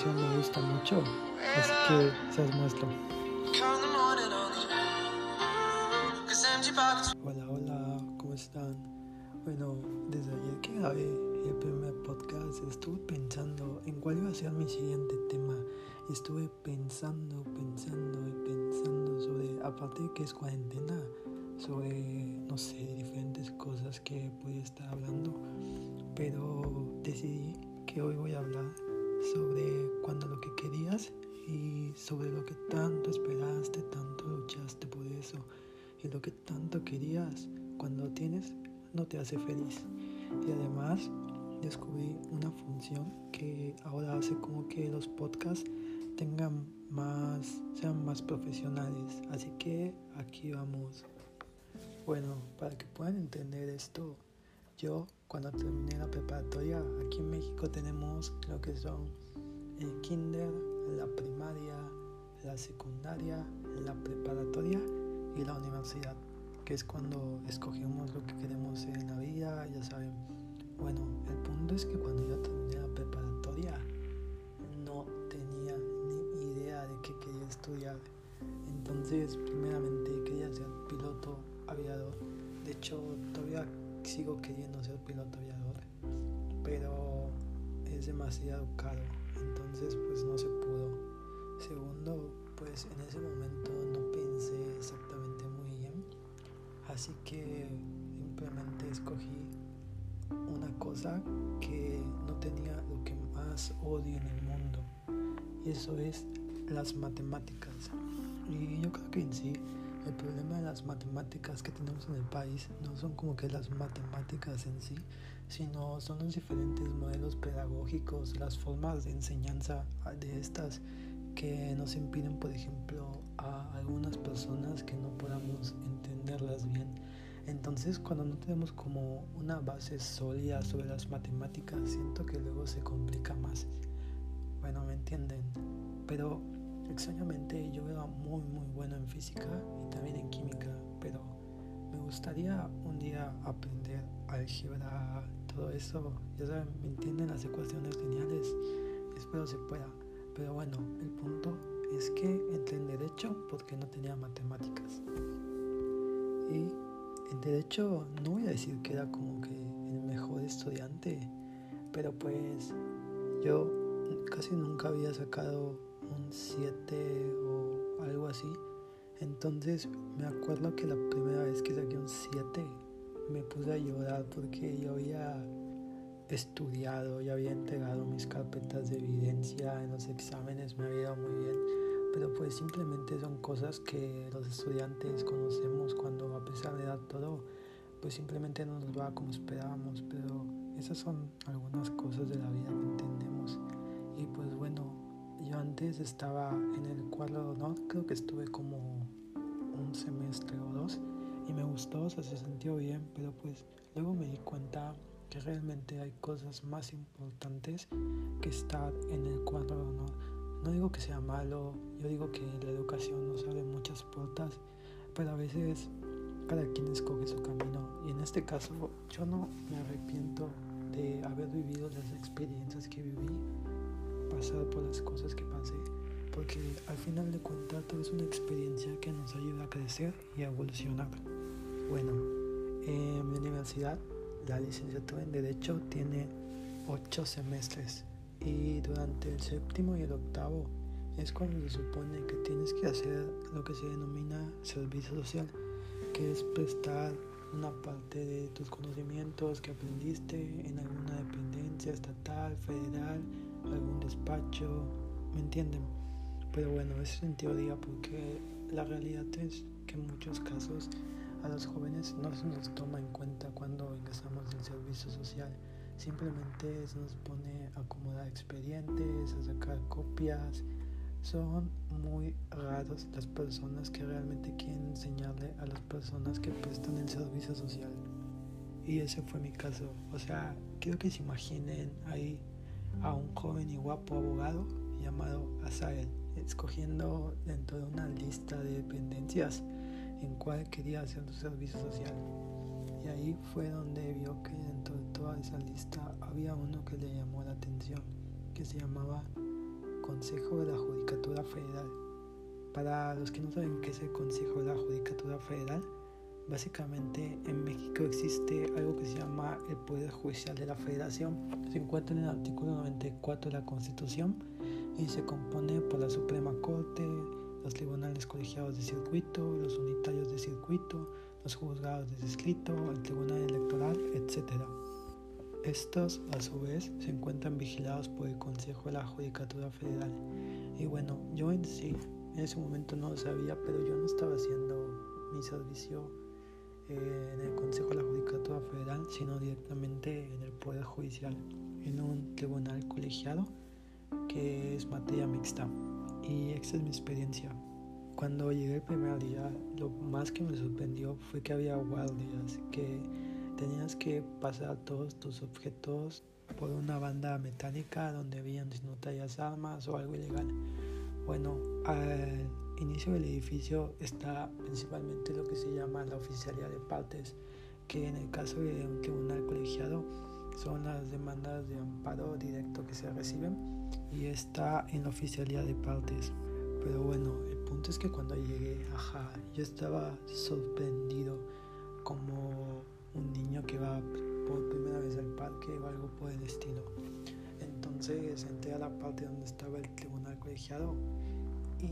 canción me gusta mucho, así que se os muestro. Hola, hola, ¿cómo están? Bueno, desde ayer que grabé el primer podcast estuve pensando en cuál iba a ser mi siguiente tema. Estuve pensando, pensando y pensando sobre, aparte de que es cuarentena, sobre, no sé, diferentes cosas que podía estar hablando, pero decidí que hoy voy a hablar sobre cuando lo que querías y sobre lo que tanto esperaste, tanto luchaste por eso y lo que tanto querías cuando lo tienes no te hace feliz. Y además descubrí una función que ahora hace como que los podcasts tengan más, sean más profesionales. Así que aquí vamos. Bueno, para que puedan entender esto, yo cuando terminé la preparatoria, aquí en México tenemos lo que son el kinder, la primaria, la secundaria, la preparatoria y la universidad, que es cuando escogemos lo que queremos en la vida, ya saben. Bueno, el punto es que cuando yo terminé la preparatoria, no tenía ni idea de qué quería estudiar. Entonces, primeramente quería ser piloto aviador. De hecho, todavía sigo queriendo ser piloto aviador, pero es demasiado caro. Entonces, pues no se pudo. Segundo, pues en ese momento no pensé exactamente muy bien. Así que simplemente escogí una cosa que no tenía lo que más odio en el mundo. Y eso es las matemáticas. Y yo creo que en sí el problema de las matemáticas que tenemos en el país no son como que las matemáticas en sí, sino son los diferentes modelos pedagógicos, las formas de enseñanza de estas que nos impiden, por ejemplo, a algunas personas que no podamos entenderlas bien. Entonces, cuando no tenemos como una base sólida sobre las matemáticas, siento que luego se complica más. Bueno, ¿me entienden? Pero extrañamente yo era muy muy bueno en física y también en química, pero me gustaría un día aprender álgebra, todo eso, ya saben, me entienden las ecuaciones lineales, espero se pueda. Pero bueno, el punto es que entré en derecho porque no tenía matemáticas. Y en derecho no voy a decir que era como que el mejor estudiante, pero pues yo casi nunca había sacado un 7 o algo así. Entonces me acuerdo que la primera vez que saqué un 7 me puse a llorar porque yo había estudiado, ya había entregado mis carpetas de evidencia en los exámenes, me había ido muy bien. Pero pues simplemente son cosas que los estudiantes conocemos cuando a pesar de dar todo, pues simplemente no nos va como esperábamos. Pero esas son algunas cosas de la vida que entendemos. Y pues bueno, yo antes estaba en el cuadro de honor, creo que estuve como un semestre o dos y me gustó, o sea, se sintió bien, pero pues luego me di cuenta que realmente hay cosas más importantes que estar en el cuadro de honor. No digo que sea malo, yo digo que la educación nos abre muchas puertas, pero a veces cada quien escoge su camino y en este caso yo no me arrepiento de haber vivido las experiencias que viví pasar por las cosas que pasé, porque al final de cuentas todo es una experiencia que nos ayuda a crecer y a evolucionar. Bueno, en mi universidad la licenciatura en Derecho tiene ocho semestres y durante el séptimo y el octavo es cuando se supone que tienes que hacer lo que se denomina servicio social, que es prestar una parte de tus conocimientos que aprendiste en alguna dependencia estatal, federal algún despacho, ¿me entienden? Pero bueno, eso en teoría porque la realidad es que en muchos casos a los jóvenes no se nos toma en cuenta cuando ingresamos en servicio social. Simplemente se nos pone a acomodar expedientes, a sacar copias. Son muy raros las personas que realmente quieren enseñarle a las personas que prestan el servicio social. Y ese fue mi caso. O sea, quiero que se imaginen ahí a un joven y guapo abogado llamado Asael, escogiendo dentro de una lista de dependencias en cuál quería hacer su servicio social. Y ahí fue donde vio que dentro de toda esa lista había uno que le llamó la atención, que se llamaba Consejo de la Judicatura Federal. Para los que no saben qué es el Consejo de la Judicatura Federal, básicamente en México existe algo que se llama el Poder Judicial de la Federación. Se encuentra en el artículo 94 de la Constitución y se compone por la Suprema Corte, los tribunales colegiados de circuito, los unitarios de circuito, los juzgados de distrito, el tribunal electoral, etc. Estos, a su vez, se encuentran vigilados por el Consejo de la Judicatura Federal. Y bueno, yo en sí, en ese momento no lo sabía, pero yo no estaba haciendo mi servicio en el Consejo de la Judicatura Federal, sino directamente en el Poder Judicial, en un tribunal colegiado que es materia mixta. Y esa es mi experiencia. Cuando llegué el primer día, lo más que me sorprendió fue que había guardias, que tenías que pasar todos tus objetos por una banda metálica donde habían si no armas o algo ilegal. Bueno, al inicio del edificio está principalmente lo que se llama la oficialía de partes, que en el caso de un tribunal colegiado son las demandas de amparo directo que se reciben y está en la oficialía de partes. Pero bueno, el punto es que cuando llegué, ajá, yo estaba sorprendido como un niño que va por primera vez al parque o algo por el estilo. Entonces entré a la parte donde estaba el tribunal colegiado y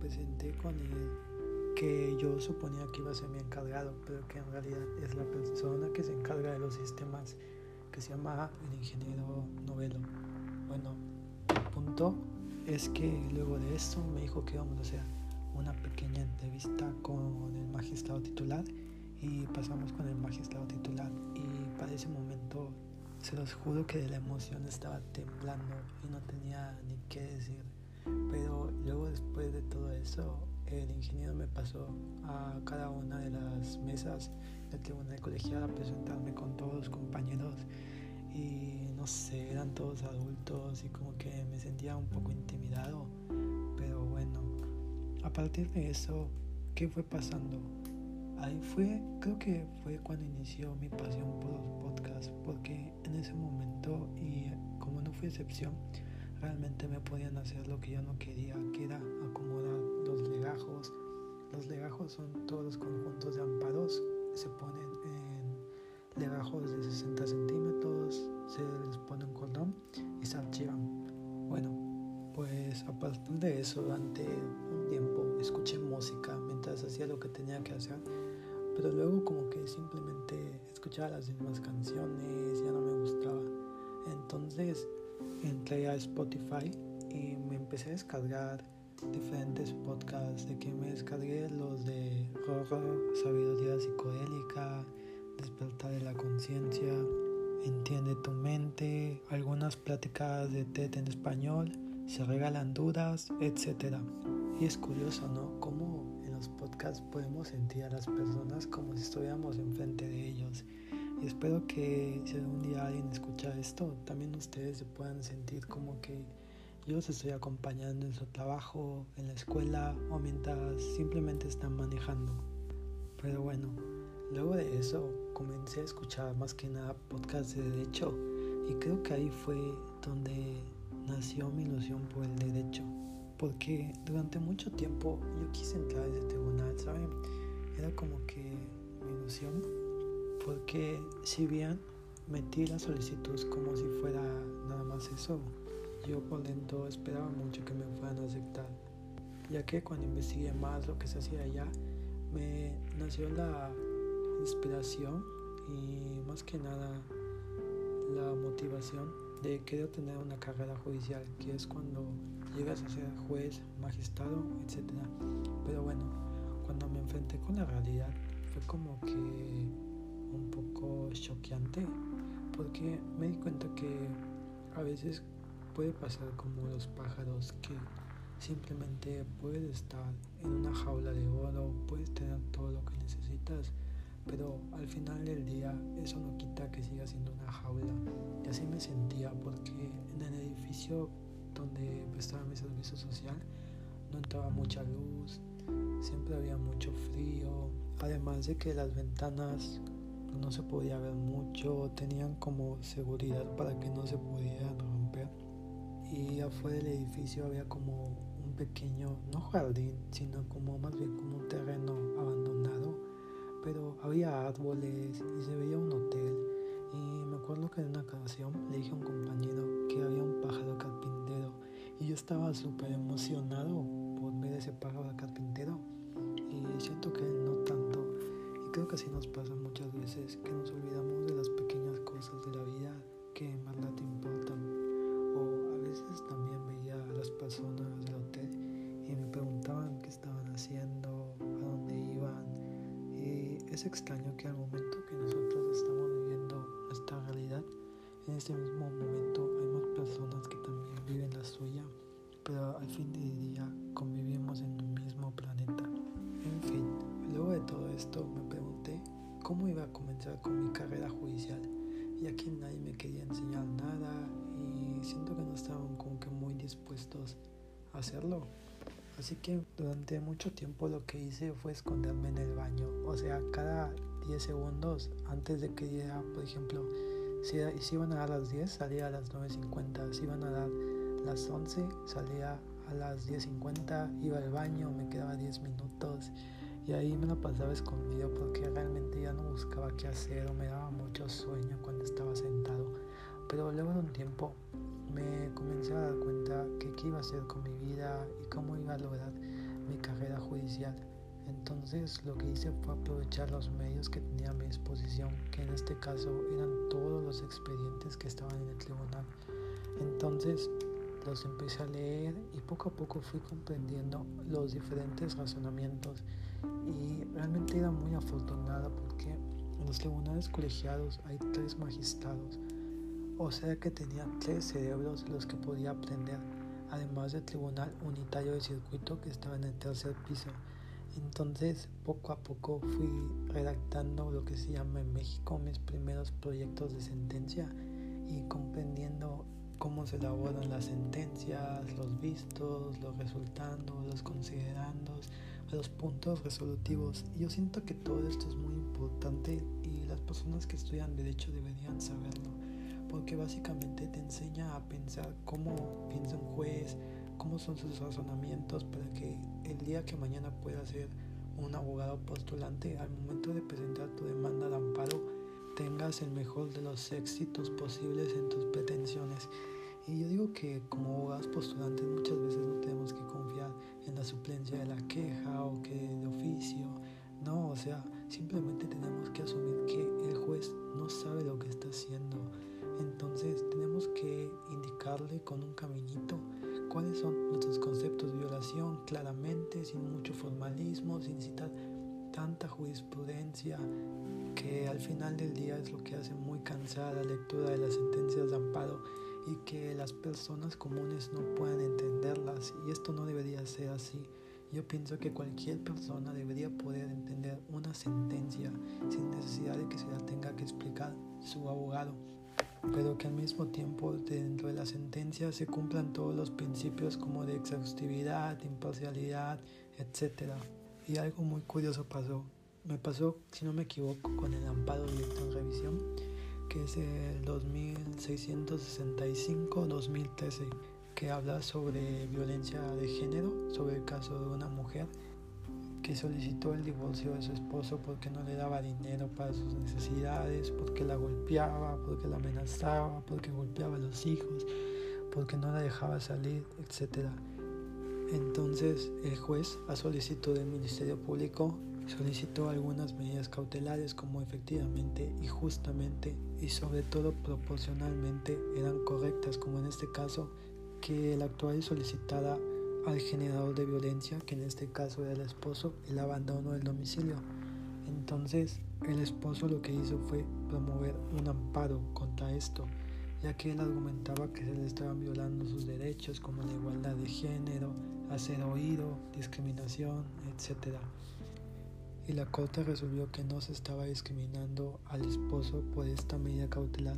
presenté con el que yo suponía que iba a ser mi encargado, pero que en realidad es la persona que se encarga de los sistemas, que se llama el ingeniero Novelo. Bueno, el punto es que luego de esto me dijo que íbamos a hacer una pequeña entrevista con el magistrado titular y pasamos con el magistrado titular y para ese momento se los juro que de la emoción estaba temblando y no tenía ni qué decir. Pero luego después de todo eso, el ingeniero me pasó a cada una de las mesas del tribunal colegial a presentarme con todos los compañeros y no sé, eran todos adultos y como que me sentía un poco intimidado. Pero bueno, a partir de eso, ¿qué fue pasando? Ahí fue, creo que fue cuando inició mi pasión por los podcasts, porque en ese momento, y como no fue excepción, realmente me podían hacer lo que yo no quería, que era acomodar los legajos. Los legajos son todos los conjuntos de amparos, se ponen en legajos de 60 centímetros, se les pone un cordón y se archivan. Bueno, pues a partir de eso, durante un tiempo, escuché música mientras hacía lo que tenía que hacer, pero luego como que simplemente escuchaba las mismas canciones, ya no me gustaba. Entonces entré a Spotify y me empecé a descargar diferentes podcasts, de que me descargué los de horror, sabiduría psicodélica, despertar de la conciencia, entiende tu mente, algunas pláticas de TED en español, se regalan dudas, etc. Y es curioso, ¿no? Cómo en los podcasts podemos sentir a las personas como si estuviéramos enfrente de ellos. Y espero que si algún día alguien escucha esto, también ustedes se puedan sentir como que yo los estoy acompañando en su trabajo, en la escuela o mientras simplemente están manejando. Pero bueno, luego de eso comencé a escuchar más que nada podcasts de derecho y creo que ahí fue donde nació mi ilusión por el derecho. Porque durante mucho tiempo yo quise entrar a ese tribunal, ¿saben? Era como que mi ilusión. Porque si bien metí la solicitud como si fuera nada más eso, yo por dentro esperaba mucho que me fueran a aceptar. Ya que cuando investigué más lo que se hacía allá, me nació la inspiración y más que nada la motivación de querer tener una carrera judicial, que es cuando llegas a ser juez, magistrado, etc. Pero bueno, cuando me enfrenté con la realidad fue como que un poco choqueante, porque me di cuenta que a veces puede pasar como los pájaros que simplemente puedes estar en una jaula de oro, puedes tener todo lo que necesitas, pero al final del día eso no quita que siga siendo una jaula. Y así me sentía porque en el edificio donde prestaba mi servicio social no entraba mucha luz, siempre había mucho frío, además de que las ventanas no se podía ver mucho, tenían como seguridad para que no se pudieran romper. y afuera del edificio había como un pequeño, no jardín, sino como más bien como un terreno abandonado, pero había árboles y se veía un hotel. Y me acuerdo que en una ocasión le dije a un compañero que había un pájaro carpintero y yo estaba súper emocionado por ver ese pájaro carpintero y siento que no tanto. Creo que así nos pasa muchas veces, que nos olvidamos de las pequeñas cosas de la vida que en verdad importan. O a veces también veía a las personas del hotel y me preguntaban qué estaban haciendo, a dónde iban. Y es extraño que al momento que nosotros estamos viviendo nuestra realidad, en ese mismo momento hay más personas que también viven la suya, pero al fin del día convivimos en un mismo planeta. En fin, luego de todo esto me cómo iba a comenzar con mi carrera judicial ya que nadie me quería enseñar nada y siento que no estaban como que muy dispuestos a hacerlo. Así que durante mucho tiempo lo que hice fue esconderme en el baño. O sea, cada 10 segundos antes de que diera, por ejemplo, si, si iban a dar las 10, salía a las 9.50. Si iban a dar las 11, salía a las 10.50. Iba al baño, me quedaba 10 minutos y ahí me la pasaba escondido porque realmente ya no buscaba qué hacer o me daba mucho sueño cuando estaba sentado. Pero luego de un tiempo me comencé a dar cuenta que qué iba a hacer con mi vida y cómo iba a lograr mi carrera judicial. Entonces lo que hice fue aprovechar los medios que tenía a mi disposición, que en este caso eran todos los expedientes que estaban en el tribunal. Entonces los empecé a leer y poco a poco fui comprendiendo los diferentes razonamientos y realmente era muy afortunada porque en los tribunales colegiados hay tres magistrados, o sea que tenía tres cerebros los que podía aprender, además del tribunal unitario de circuito que estaba en el tercer piso. Entonces, poco a poco fui redactando lo que se llama en México mis primeros proyectos de sentencia y comprendiendo cómo se elaboran las sentencias, los vistos, los resultandos, los considerandos, los puntos resolutivos. Yo siento que todo esto es muy importante y las personas que estudian derecho deberían saberlo, porque básicamente te enseña a pensar cómo piensa un juez, cómo son sus razonamientos para que el día que mañana pueda ser un abogado postulante, al momento de presentar tu demanda de amparo, tengas el mejor de los éxitos posibles en tus pretensiones. Y yo digo que como abogados postulantes muchas veces no tenemos que confiar en la suplencia de la queja o que de oficio. No, o sea, simplemente tenemos que asumir que el juez no sabe lo que está haciendo. Entonces tenemos que indicarle con un caminito cuáles son nuestros conceptos de violación claramente, sin mucho formalismo, sin citar tanta jurisprudencia que al final del día es lo que hace muy cansada la lectura de las sentencias de amparo y que las personas comunes no puedan entenderlas y esto no debería ser así. Yo pienso que cualquier persona debería poder entender una sentencia sin necesidad de que se la tenga que explicar su abogado, pero que al mismo tiempo dentro de la sentencia se cumplan todos los principios como de exhaustividad, imparcialidad, etc. Y algo muy curioso pasó. Me pasó, si no me equivoco, con el amparo directo en revisión que es el 2665-2013, que habla sobre violencia de género, sobre el caso de una mujer que solicitó el divorcio de su esposo porque no le daba dinero para sus necesidades, porque la golpeaba, porque la amenazaba, porque golpeaba a los hijos, porque no la dejaba salir, etc. Entonces el juez, a solicitud del Ministerio Público, solicitó algunas medidas cautelares como efectivamente y justamente y sobre todo proporcionalmente eran correctas, como en este caso que el actual solicitara al generador de violencia, que en este caso era el esposo, el abandono del domicilio. Entonces el esposo lo que hizo fue promover un amparo contra esto, ya que él argumentaba que se le estaban violando sus derechos como la igualdad de género, hacer oído, discriminación, etc y la Corte resolvió que no se estaba discriminando al esposo por esta medida cautelar,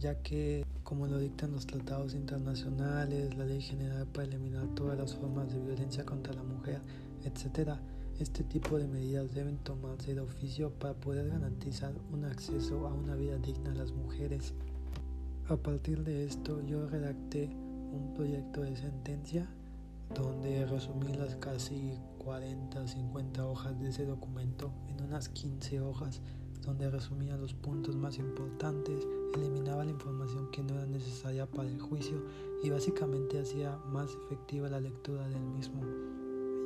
ya que, como lo dictan los tratados internacionales, la ley general para eliminar todas las formas de violencia contra la mujer, etc., este tipo de medidas deben tomarse de oficio para poder garantizar un acceso a una vida digna a las mujeres. A partir de esto, yo redacté un proyecto de sentencia donde resumí las casi 40, 50 hojas de ese documento en unas 15 hojas donde resumía los puntos más importantes, eliminaba la información que no era necesaria para el juicio y básicamente hacía más efectiva la lectura del mismo,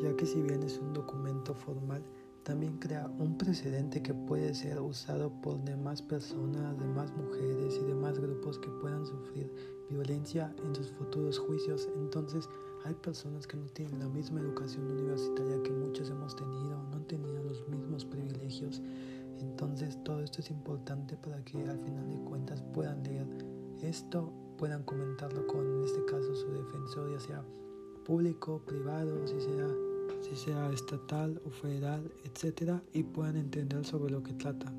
ya que si bien es un documento formal, también crea un precedente que puede ser usado por demás personas, demás mujeres y demás grupos que puedan sufrir violencia en sus futuros juicios. Entonces hay personas que no tienen la misma educación universitaria que muchos hemos tenido, no han tenido los mismos privilegios. Entonces todo esto es importante para que al final de cuentas puedan leer esto, puedan comentarlo con en este caso su defensor, ya sea público, privado, si sea si sea estatal o federal, etcétera, y puedan entender sobre lo que trata.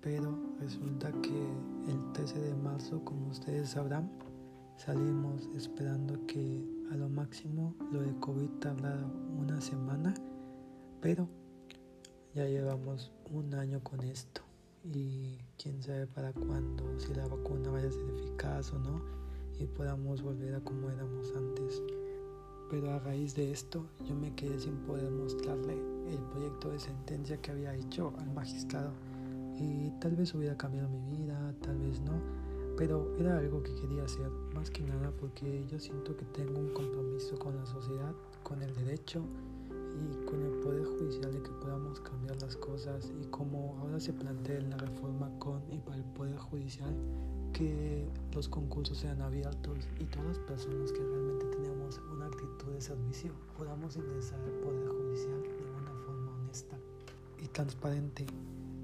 Pero resulta que el 13 de marzo, como ustedes sabrán, salimos esperando que a lo máximo lo de COVID tardara una semana, pero ya llevamos un año con esto y quién sabe para cuándo, si la vacuna vaya a ser eficaz o no y podamos volver a como éramos antes. Pero a raíz de esto yo me quedé sin poder mostrarle el proyecto de sentencia que había hecho al magistrado y tal vez hubiera cambiado mi vida, tal vez no, pero era algo que quería hacer, más que nada porque yo siento que tengo un compromiso con la sociedad, con el derecho y con el poder judicial de que podamos cambiar las cosas y como ahora se plantea en la reforma con y para el poder judicial que los concursos sean abiertos y todas las personas que realmente tenemos una actitud de servicio podamos ingresar al Poder Judicial de una forma honesta y transparente.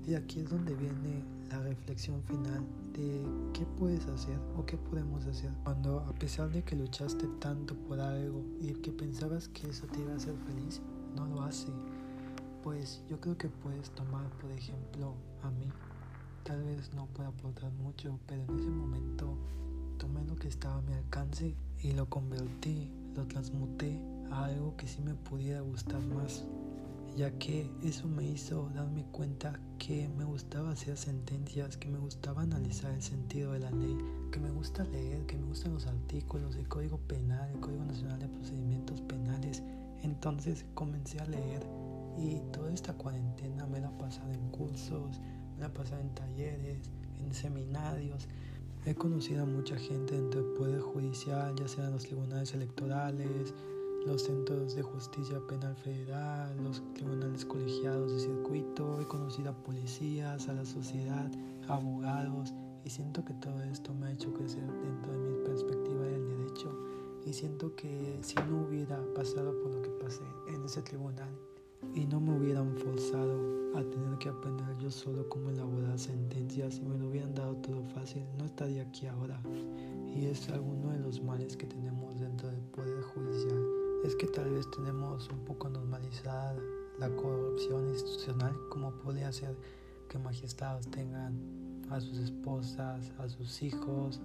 Y aquí es donde viene la reflexión final de qué puedes hacer o qué podemos hacer. Cuando a pesar de que luchaste tanto por algo y que pensabas que eso te iba a hacer feliz, no lo hace. Pues yo creo que puedes tomar, por ejemplo, a mí. Tal vez no pueda aportar mucho, pero en ese momento tomé lo que estaba a mi alcance y lo convertí, lo transmuté a algo que sí me pudiera gustar más, ya que eso me hizo darme cuenta que me gustaba hacer sentencias, que me gustaba analizar el sentido de la ley, que me gusta leer, que me gustan los artículos, el Código Penal, el Código Nacional de Procedimientos Penales. Entonces comencé a leer y toda esta cuarentena me la pasado en cursos, me ha pasado en talleres, en seminarios. He conocido a mucha gente dentro del Poder Judicial, ya sean los tribunales electorales, los centros de justicia penal federal, los tribunales colegiados de circuito. He conocido a policías, a la sociedad, abogados y siento que todo esto me ha hecho crecer dentro de mi perspectiva del derecho y siento que si no hubiera pasado por lo que pasé en ese tribunal y no me hubieran forzado a tener que aprender yo solo cómo elaborar sentencias y me lo hubieran dado todo fácil, no estaría aquí ahora. Y es alguno de los males que tenemos dentro del Poder Judicial. Es que tal vez tenemos un poco normalizada la corrupción institucional, como puede hacer que magistrados tengan a sus esposas, a sus hijos,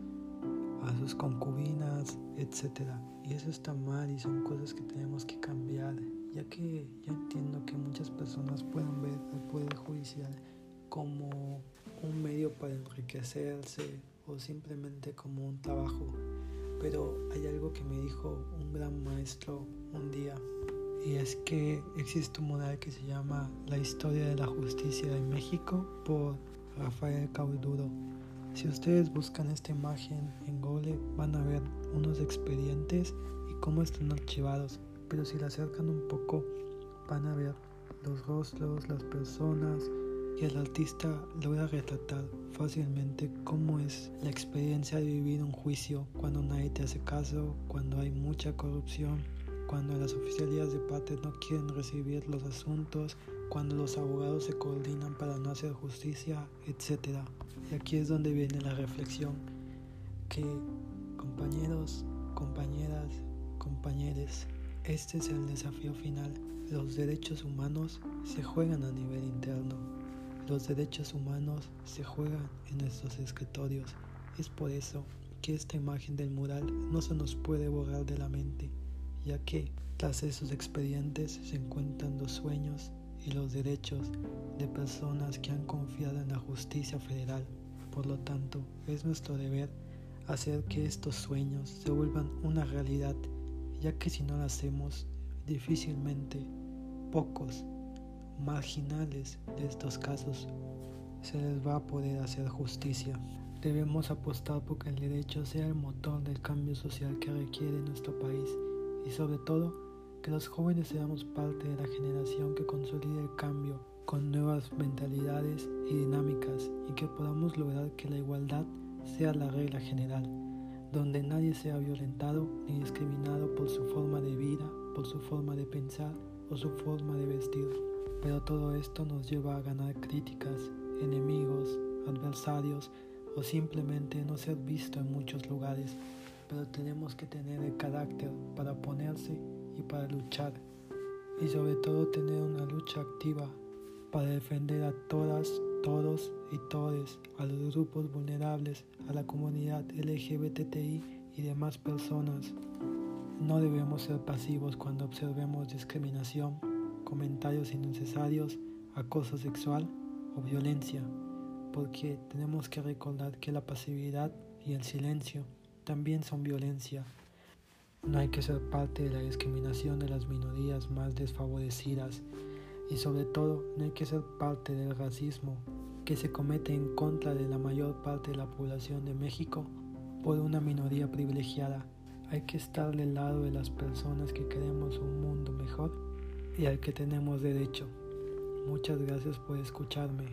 a sus concubinas, etc. Y eso está mal y son cosas que tenemos que cambiar ya que yo entiendo que muchas personas pueden ver el Poder Judicial como un medio para enriquecerse o simplemente como un trabajo. Pero hay algo que me dijo un gran maestro un día y es que existe un modal que se llama La historia de la justicia en México por Rafael Cauduro. Si ustedes buscan esta imagen en Google van a ver unos expedientes y cómo están archivados pero si la acercan un poco van a ver los rostros, las personas y el artista logra retratar fácilmente cómo es la experiencia de vivir un juicio cuando nadie te hace caso, cuando hay mucha corrupción, cuando las oficialías de parte no quieren recibir los asuntos, cuando los abogados se coordinan para no hacer justicia, etc. Y aquí es donde viene la reflexión que compañeros, compañeras, compañeros, este es el desafío final. Los derechos humanos se juegan a nivel interno. Los derechos humanos se juegan en nuestros escritorios. Es por eso que esta imagen del mural no se nos puede borrar de la mente, ya que tras esos expedientes se encuentran los sueños y los derechos de personas que han confiado en la justicia federal. Por lo tanto, es nuestro deber hacer que estos sueños se vuelvan una realidad, ya que si no lo hacemos, difícilmente pocos marginales de estos casos se les va a poder hacer justicia. Debemos apostar porque el derecho sea el motor del cambio social que requiere nuestro país y sobre todo que los jóvenes seamos parte de la generación que consolide el cambio con nuevas mentalidades y dinámicas y que podamos lograr que la igualdad sea la regla general, donde nadie sea violentado ni discriminado por su forma de vida, por su forma de pensar o su forma de vestir. Pero todo esto nos lleva a ganar críticas, enemigos, adversarios o simplemente no ser visto en muchos lugares. Pero tenemos que tener el carácter para ponerse y para luchar. Y sobre todo tener una lucha activa para defender a todas, todos y todes, a los grupos vulnerables, a la comunidad LGBTI y demás personas. No debemos ser pasivos cuando observemos discriminación, comentarios innecesarios, acoso sexual o violencia, porque tenemos que recordar que la pasividad y el silencio también son violencia. No hay que ser parte de la discriminación de las minorías más desfavorecidas y sobre todo no hay que ser parte del racismo que se comete en contra de la mayor parte de la población de México por una minoría privilegiada. Hay que estar del lado de las personas que queremos un mundo mejor y al que tenemos derecho. Muchas gracias por escucharme.